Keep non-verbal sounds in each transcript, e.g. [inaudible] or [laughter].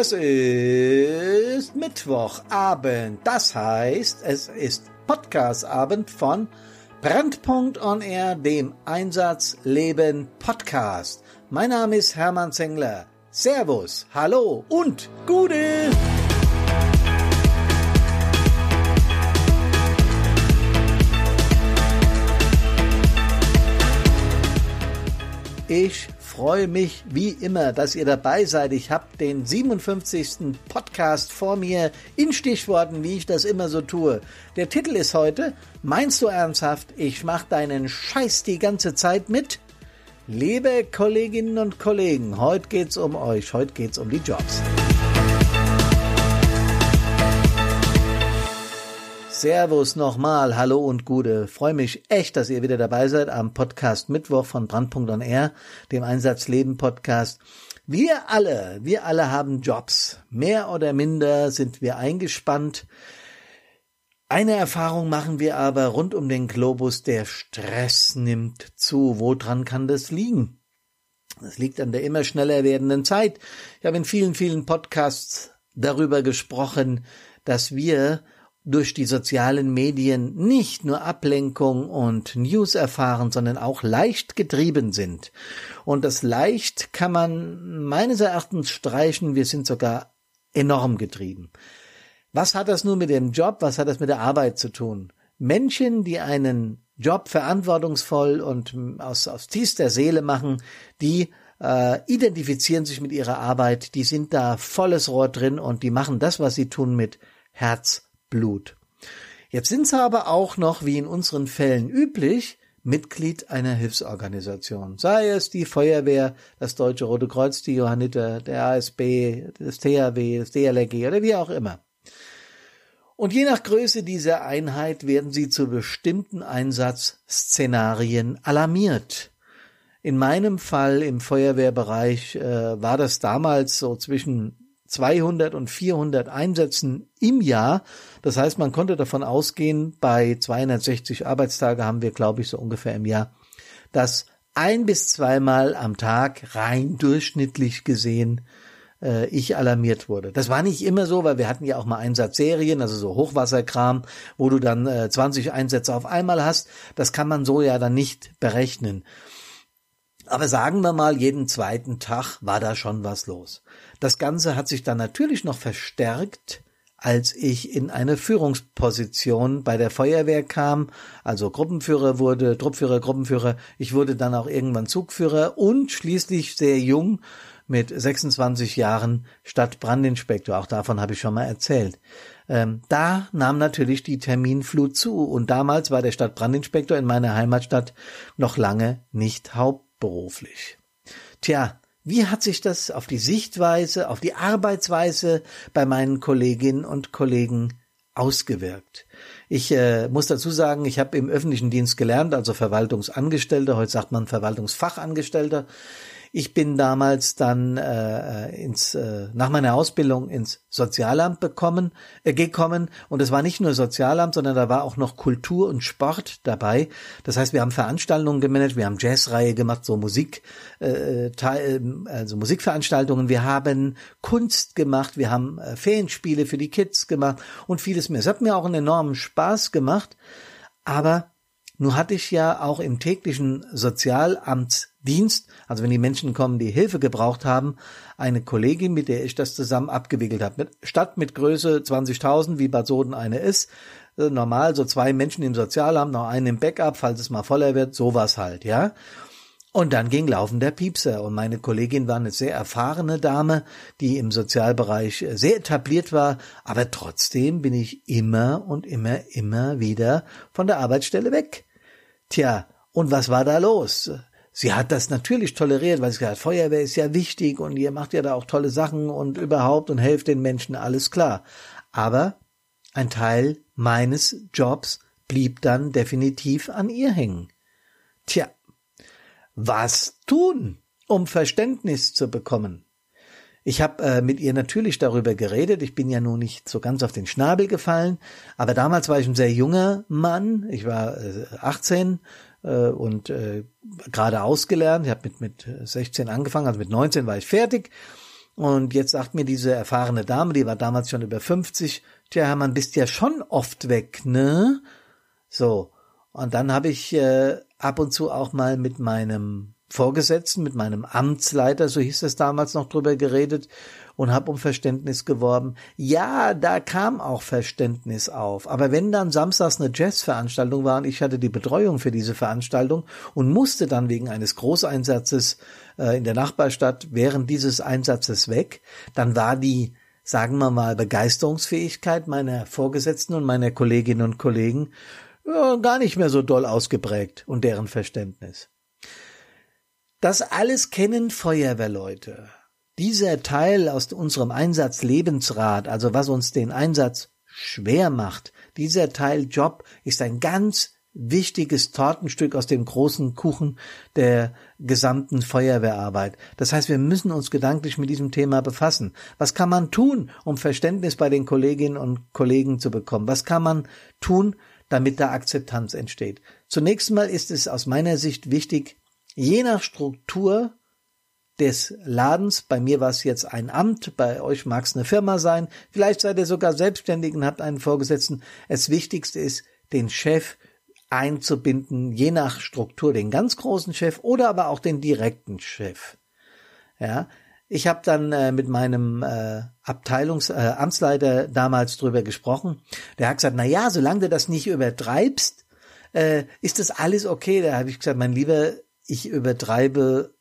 Es ist Mittwochabend. Das heißt, es ist Podcastabend von Brandpunkt on Air, dem Einsatz Leben Podcast. Mein Name ist Hermann Zengler. Servus, hallo und Gude! Ich freue mich wie immer, dass ihr dabei seid. Ich habe den 57. Podcast vor mir in Stichworten, wie ich das immer so tue. Der Titel ist heute, meinst du ernsthaft, ich mach deinen Scheiß die ganze Zeit mit? Liebe Kolleginnen und Kollegen, heute geht's um euch, heute geht's um die Jobs. Servus nochmal, hallo und Gute. Freue mich echt, dass ihr wieder dabei seid am Podcast Mittwoch von Brandpunkt on Air, dem Einsatzleben Podcast. Wir alle, wir alle haben Jobs. Mehr oder minder sind wir eingespannt. Eine Erfahrung machen wir aber rund um den Globus, der Stress nimmt zu. Woran kann das liegen? Das liegt an der immer schneller werdenden Zeit. Ich habe in vielen, vielen Podcasts darüber gesprochen, dass wir durch die sozialen Medien nicht nur Ablenkung und News erfahren, sondern auch leicht getrieben sind. Und das leicht kann man meines Erachtens streichen, wir sind sogar enorm getrieben. Was hat das nun mit dem Job, was hat das mit der Arbeit zu tun? Menschen, die einen Job verantwortungsvoll und aus, aus tiefster Seele machen, die äh, identifizieren sich mit ihrer Arbeit, die sind da volles Rohr drin und die machen das, was sie tun, mit Herz Blut. Jetzt sind sie aber auch noch, wie in unseren Fällen üblich, Mitglied einer Hilfsorganisation. Sei es die Feuerwehr, das Deutsche Rote Kreuz, die Johanniter, der ASB, das THW, das DLRG oder wie auch immer. Und je nach Größe dieser Einheit werden sie zu bestimmten Einsatzszenarien alarmiert. In meinem Fall im Feuerwehrbereich äh, war das damals so zwischen 200 und 400 Einsätzen im Jahr. Das heißt, man konnte davon ausgehen, bei 260 Arbeitstage haben wir, glaube ich, so ungefähr im Jahr, dass ein bis zweimal am Tag rein durchschnittlich gesehen äh, ich alarmiert wurde. Das war nicht immer so, weil wir hatten ja auch mal Einsatzserien, also so Hochwasserkram, wo du dann äh, 20 Einsätze auf einmal hast. Das kann man so ja dann nicht berechnen. Aber sagen wir mal, jeden zweiten Tag war da schon was los. Das Ganze hat sich dann natürlich noch verstärkt, als ich in eine Führungsposition bei der Feuerwehr kam, also Gruppenführer wurde, Truppführer, Gruppenführer. Ich wurde dann auch irgendwann Zugführer und schließlich sehr jung mit 26 Jahren Stadtbrandinspektor. Auch davon habe ich schon mal erzählt. Ähm, da nahm natürlich die Terminflut zu und damals war der Stadtbrandinspektor in meiner Heimatstadt noch lange nicht hauptberuflich. Tja, wie hat sich das auf die Sichtweise, auf die Arbeitsweise bei meinen Kolleginnen und Kollegen ausgewirkt? Ich äh, muss dazu sagen, ich habe im öffentlichen Dienst gelernt, also Verwaltungsangestellter, heute sagt man Verwaltungsfachangestellter. Ich bin damals dann äh, ins äh, nach meiner Ausbildung ins Sozialamt bekommen äh, gekommen und es war nicht nur Sozialamt, sondern da war auch noch Kultur und Sport dabei. Das heißt, wir haben Veranstaltungen gemanagt, wir haben Jazzreihe gemacht, so Musik äh, Teil, also Musikveranstaltungen, wir haben Kunst gemacht, wir haben äh, Ferienspiele für die Kids gemacht und vieles mehr. Es hat mir auch einen enormen Spaß gemacht, aber nur hatte ich ja auch im täglichen Sozialamtsdienst, also wenn die Menschen kommen, die Hilfe gebraucht haben, eine Kollegin, mit der ich das zusammen abgewickelt habe. Mit, statt mit Größe 20.000, wie Bad Soden eine ist, äh, normal so zwei Menschen im Sozialamt, noch einen im Backup, falls es mal voller wird, sowas halt, ja. Und dann ging Laufen der Piepser. Und meine Kollegin war eine sehr erfahrene Dame, die im Sozialbereich sehr etabliert war. Aber trotzdem bin ich immer und immer, immer wieder von der Arbeitsstelle weg. Tja, und was war da los? Sie hat das natürlich toleriert, weil sie gesagt hat, Feuerwehr ist ja wichtig und ihr macht ja da auch tolle Sachen und überhaupt und helft den Menschen, alles klar. Aber ein Teil meines Jobs blieb dann definitiv an ihr hängen. Tja, was tun, um Verständnis zu bekommen? Ich habe äh, mit ihr natürlich darüber geredet. Ich bin ja nun nicht so ganz auf den Schnabel gefallen, aber damals war ich ein sehr junger Mann. Ich war äh, 18 äh, und äh, gerade ausgelernt. Ich habe mit mit 16 angefangen, also mit 19 war ich fertig Und jetzt sagt mir diese erfahrene Dame, die war damals schon über 50, tja, Hermann, bist ja schon oft weg, ne? So. Und dann habe ich äh, ab und zu auch mal mit meinem Vorgesetzten, mit meinem Amtsleiter, so hieß es damals noch drüber geredet und habe um Verständnis geworben. Ja, da kam auch Verständnis auf. Aber wenn dann samstags eine Jazzveranstaltung war und ich hatte die Betreuung für diese Veranstaltung und musste dann wegen eines Großeinsatzes äh, in der Nachbarstadt während dieses Einsatzes weg, dann war die sagen wir mal, Begeisterungsfähigkeit meiner Vorgesetzten und meiner Kolleginnen und Kollegen ja, gar nicht mehr so doll ausgeprägt und deren Verständnis. Das alles kennen Feuerwehrleute. Dieser Teil aus unserem Einsatz Lebensrat, also was uns den Einsatz schwer macht, dieser Teil Job ist ein ganz wichtiges Tortenstück aus dem großen Kuchen der gesamten Feuerwehrarbeit. Das heißt, wir müssen uns gedanklich mit diesem Thema befassen. Was kann man tun, um Verständnis bei den Kolleginnen und Kollegen zu bekommen? Was kann man tun, damit da Akzeptanz entsteht? Zunächst mal ist es aus meiner Sicht wichtig, je nach Struktur des Ladens, bei mir war es jetzt ein Amt, bei euch mag es eine Firma sein, vielleicht seid ihr sogar selbstständig und habt einen Vorgesetzten. Das Wichtigste ist, den Chef einzubinden, je nach Struktur, den ganz großen Chef oder aber auch den direkten Chef. Ja, ich habe dann äh, mit meinem äh, Abteilungs äh, Amtsleiter damals drüber gesprochen. Der hat gesagt, na ja, solange du das nicht übertreibst, äh, ist das alles okay. Da habe ich gesagt, mein Lieber, ich übertreibe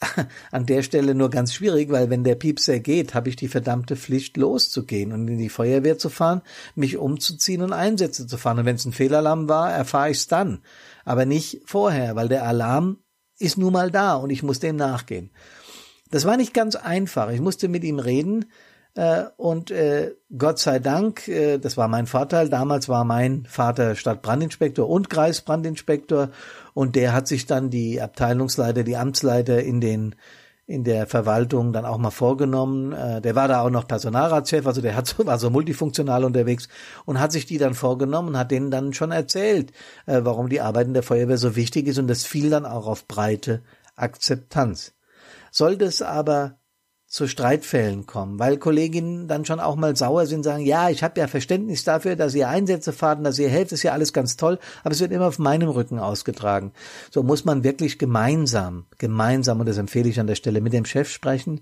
[laughs] an der Stelle nur ganz schwierig, weil wenn der Piepser geht, habe ich die verdammte Pflicht loszugehen und in die Feuerwehr zu fahren, mich umzuziehen und Einsätze zu fahren. Und wenn es ein Fehlalarm war, erfahre ich es dann, aber nicht vorher, weil der Alarm ist nun mal da und ich muss dem nachgehen. Das war nicht ganz einfach. Ich musste mit ihm reden und äh, Gott sei Dank, äh, das war mein Vorteil. Damals war mein Vater Stadtbrandinspektor und Kreisbrandinspektor und der hat sich dann die Abteilungsleiter, die Amtsleiter in den in der Verwaltung dann auch mal vorgenommen. Äh, der war da auch noch Personalratschef, also der hat so, war so multifunktional unterwegs und hat sich die dann vorgenommen und hat denen dann schon erzählt, äh, warum die Arbeit in der Feuerwehr so wichtig ist und das fiel dann auch auf breite Akzeptanz. Sollte es aber zu Streitfällen kommen, weil Kolleginnen dann schon auch mal sauer sind, sagen, ja, ich habe ja Verständnis dafür, dass ihr Einsätze fahrt dass ihr helft, ist ja alles ganz toll, aber es wird immer auf meinem Rücken ausgetragen. So muss man wirklich gemeinsam, gemeinsam, und das empfehle ich an der Stelle, mit dem Chef sprechen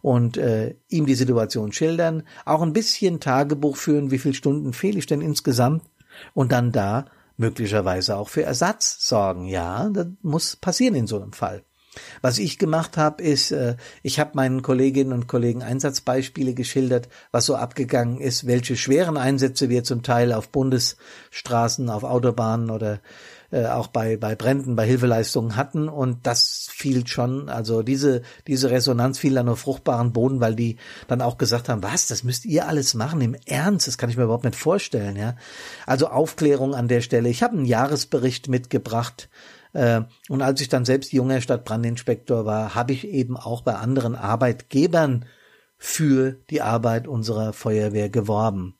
und äh, ihm die Situation schildern, auch ein bisschen Tagebuch führen, wie viele Stunden fehle ich denn insgesamt und dann da möglicherweise auch für Ersatz sorgen. Ja, das muss passieren in so einem Fall. Was ich gemacht habe, ist, äh, ich habe meinen Kolleginnen und Kollegen Einsatzbeispiele geschildert, was so abgegangen ist, welche schweren Einsätze wir zum Teil auf Bundesstraßen, auf Autobahnen oder äh, auch bei, bei Bränden, bei Hilfeleistungen hatten. Und das fiel schon, also diese, diese Resonanz fiel dann auf fruchtbaren Boden, weil die dann auch gesagt haben, was, das müsst ihr alles machen im Ernst, das kann ich mir überhaupt nicht vorstellen, ja. Also Aufklärung an der Stelle. Ich habe einen Jahresbericht mitgebracht, und als ich dann selbst junger Stadtbrandinspektor war, habe ich eben auch bei anderen Arbeitgebern für die Arbeit unserer Feuerwehr geworben.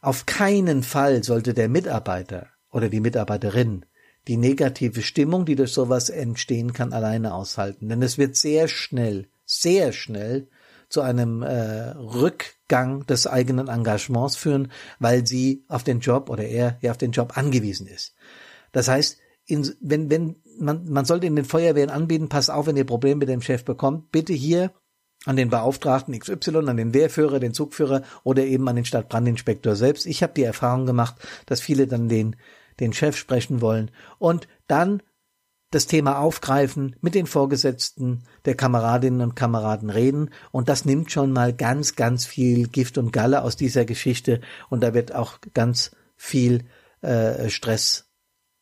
Auf keinen Fall sollte der Mitarbeiter oder die Mitarbeiterin die negative Stimmung, die durch sowas entstehen kann, alleine aushalten. Denn es wird sehr schnell, sehr schnell zu einem äh, Rückgang des eigenen Engagements führen, weil sie auf den Job oder er ja auf den Job angewiesen ist. Das heißt, in, wenn, wenn, man, man sollte in den Feuerwehren anbieten, pass auf, wenn ihr Probleme mit dem Chef bekommt, bitte hier an den Beauftragten XY, an den Wehrführer, den Zugführer oder eben an den Stadtbrandinspektor selbst. Ich habe die Erfahrung gemacht, dass viele dann den, den Chef sprechen wollen. Und dann das Thema aufgreifen, mit den Vorgesetzten der Kameradinnen und Kameraden reden. Und das nimmt schon mal ganz, ganz viel Gift und Galle aus dieser Geschichte. Und da wird auch ganz viel äh, Stress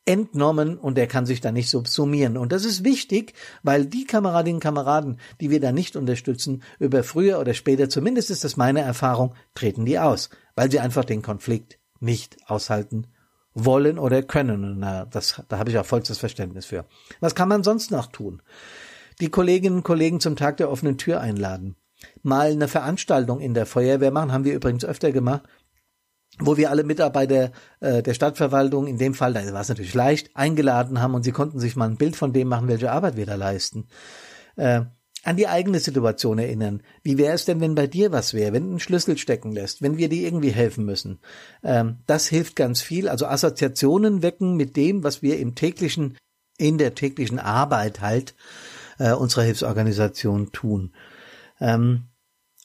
entnommen und er kann sich da nicht subsumieren. Und das ist wichtig, weil die Kameradinnen und Kameraden, die wir da nicht unterstützen, über früher oder später, zumindest ist das meine Erfahrung, treten die aus, weil sie einfach den Konflikt nicht aushalten wollen oder können. Und das, da habe ich auch vollstes Verständnis für. Was kann man sonst noch tun? Die Kolleginnen und Kollegen zum Tag der offenen Tür einladen. Mal eine Veranstaltung in der Feuerwehr machen, haben wir übrigens öfter gemacht, wo wir alle Mitarbeiter äh, der Stadtverwaltung, in dem Fall, da war es natürlich leicht, eingeladen haben und sie konnten sich mal ein Bild von dem machen, welche Arbeit wir da leisten. Äh, an die eigene Situation erinnern. Wie wäre es denn, wenn bei dir was wäre, wenn einen Schlüssel stecken lässt, wenn wir dir irgendwie helfen müssen? Ähm, das hilft ganz viel. Also Assoziationen wecken mit dem, was wir im täglichen, in der täglichen Arbeit halt äh, unserer Hilfsorganisation tun. Ähm,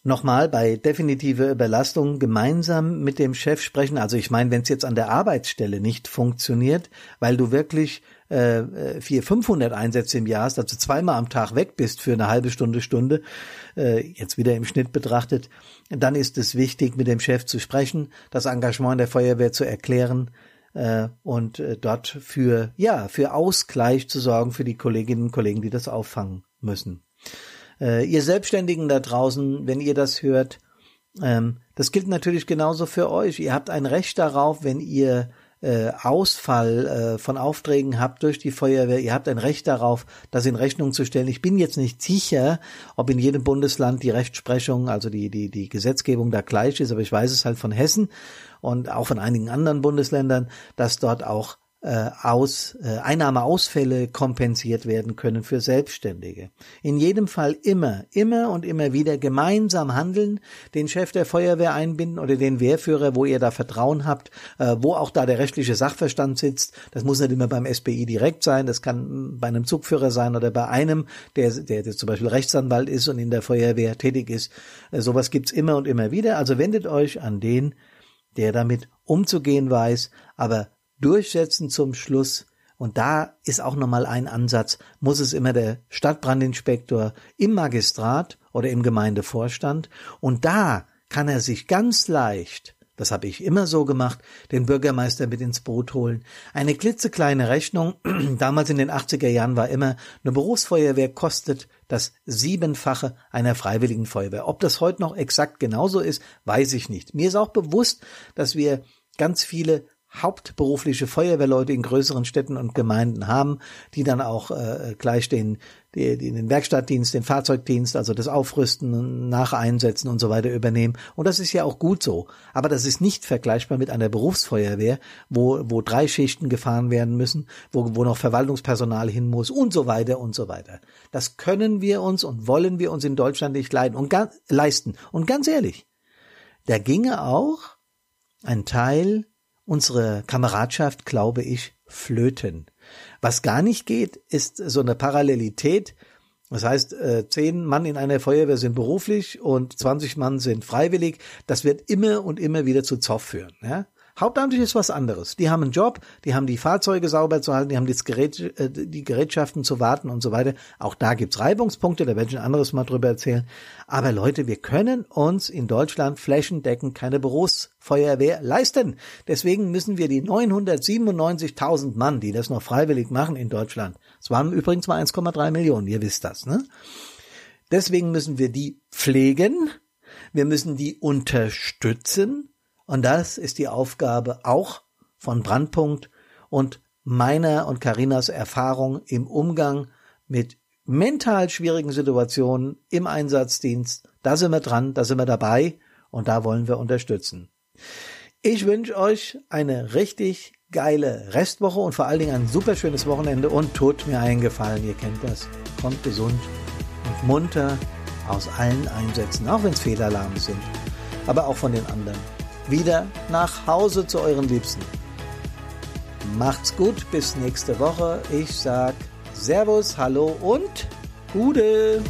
Nochmal bei definitive Überlastung gemeinsam mit dem Chef sprechen. Also ich meine, wenn es jetzt an der Arbeitsstelle nicht funktioniert, weil du wirklich äh, 400, 500 Einsätze im Jahr hast, also zweimal am Tag weg bist für eine halbe Stunde, Stunde, äh, jetzt wieder im Schnitt betrachtet, dann ist es wichtig, mit dem Chef zu sprechen, das Engagement der Feuerwehr zu erklären, äh, und äh, dort für ja für Ausgleich zu sorgen für die Kolleginnen und Kollegen, die das auffangen müssen. Äh, ihr Selbstständigen da draußen, wenn ihr das hört, ähm, das gilt natürlich genauso für euch. Ihr habt ein Recht darauf, wenn ihr äh, Ausfall äh, von Aufträgen habt durch die Feuerwehr, ihr habt ein Recht darauf, das in Rechnung zu stellen. Ich bin jetzt nicht sicher, ob in jedem Bundesland die Rechtsprechung, also die, die, die Gesetzgebung da gleich ist, aber ich weiß es halt von Hessen und auch von einigen anderen Bundesländern, dass dort auch äh, aus, äh, Einnahmeausfälle kompensiert werden können für Selbstständige. In jedem Fall immer, immer und immer wieder gemeinsam handeln, den Chef der Feuerwehr einbinden oder den Wehrführer, wo ihr da Vertrauen habt, äh, wo auch da der rechtliche Sachverstand sitzt. Das muss nicht immer beim SBI direkt sein, das kann bei einem Zugführer sein oder bei einem, der, der, der zum Beispiel Rechtsanwalt ist und in der Feuerwehr tätig ist. Äh, sowas gibt's immer und immer wieder. Also wendet euch an den, der damit umzugehen weiß, aber durchsetzen zum Schluss. Und da ist auch nochmal ein Ansatz, muss es immer der Stadtbrandinspektor im Magistrat oder im Gemeindevorstand. Und da kann er sich ganz leicht das habe ich immer so gemacht, den Bürgermeister mit ins Boot holen. Eine klitzekleine Rechnung, [clears throat] damals in den 80er Jahren war immer, eine Berufsfeuerwehr kostet das Siebenfache einer freiwilligen Feuerwehr. Ob das heute noch exakt genauso ist, weiß ich nicht. Mir ist auch bewusst, dass wir ganz viele hauptberufliche Feuerwehrleute in größeren Städten und Gemeinden haben, die dann auch äh, gleich den, die, die, den Werkstattdienst, den Fahrzeugdienst, also das Aufrüsten, Nacheinsetzen und so weiter übernehmen. Und das ist ja auch gut so. Aber das ist nicht vergleichbar mit einer Berufsfeuerwehr, wo, wo drei Schichten gefahren werden müssen, wo, wo noch Verwaltungspersonal hin muss und so weiter und so weiter. Das können wir uns und wollen wir uns in Deutschland nicht leiden und leisten. Und ganz ehrlich, da ginge auch ein Teil unsere Kameradschaft, glaube ich, flöten. Was gar nicht geht, ist so eine Parallelität. Das heißt, äh, zehn Mann in einer Feuerwehr sind beruflich und 20 Mann sind freiwillig. Das wird immer und immer wieder zu Zoff führen. Ja? Hauptamtlich ist was anderes. Die haben einen Job, die haben die Fahrzeuge sauber zu halten, die haben das Gerät, äh, die Gerätschaften zu warten und so weiter. Auch da gibt's Reibungspunkte, da werde ich ein anderes Mal drüber erzählen. Aber Leute, wir können uns in Deutschland flächendeckend keine Berufsfeuerwehr leisten. Deswegen müssen wir die 997.000 Mann, die das noch freiwillig machen in Deutschland, es waren übrigens mal 1,3 Millionen, ihr wisst das, ne? Deswegen müssen wir die pflegen, wir müssen die unterstützen, und das ist die Aufgabe auch von Brandpunkt und meiner und Karinas Erfahrung im Umgang mit mental schwierigen Situationen im Einsatzdienst. Da sind wir dran, da sind wir dabei und da wollen wir unterstützen. Ich wünsche euch eine richtig geile Restwoche und vor allen Dingen ein super schönes Wochenende und tut mir einen Gefallen, ihr kennt das. Kommt gesund und munter aus allen Einsätzen, auch wenn es Fehlalarme sind, aber auch von den anderen wieder nach Hause zu euren Liebsten. Macht's gut, bis nächste Woche. Ich sag Servus, Hallo und Gude.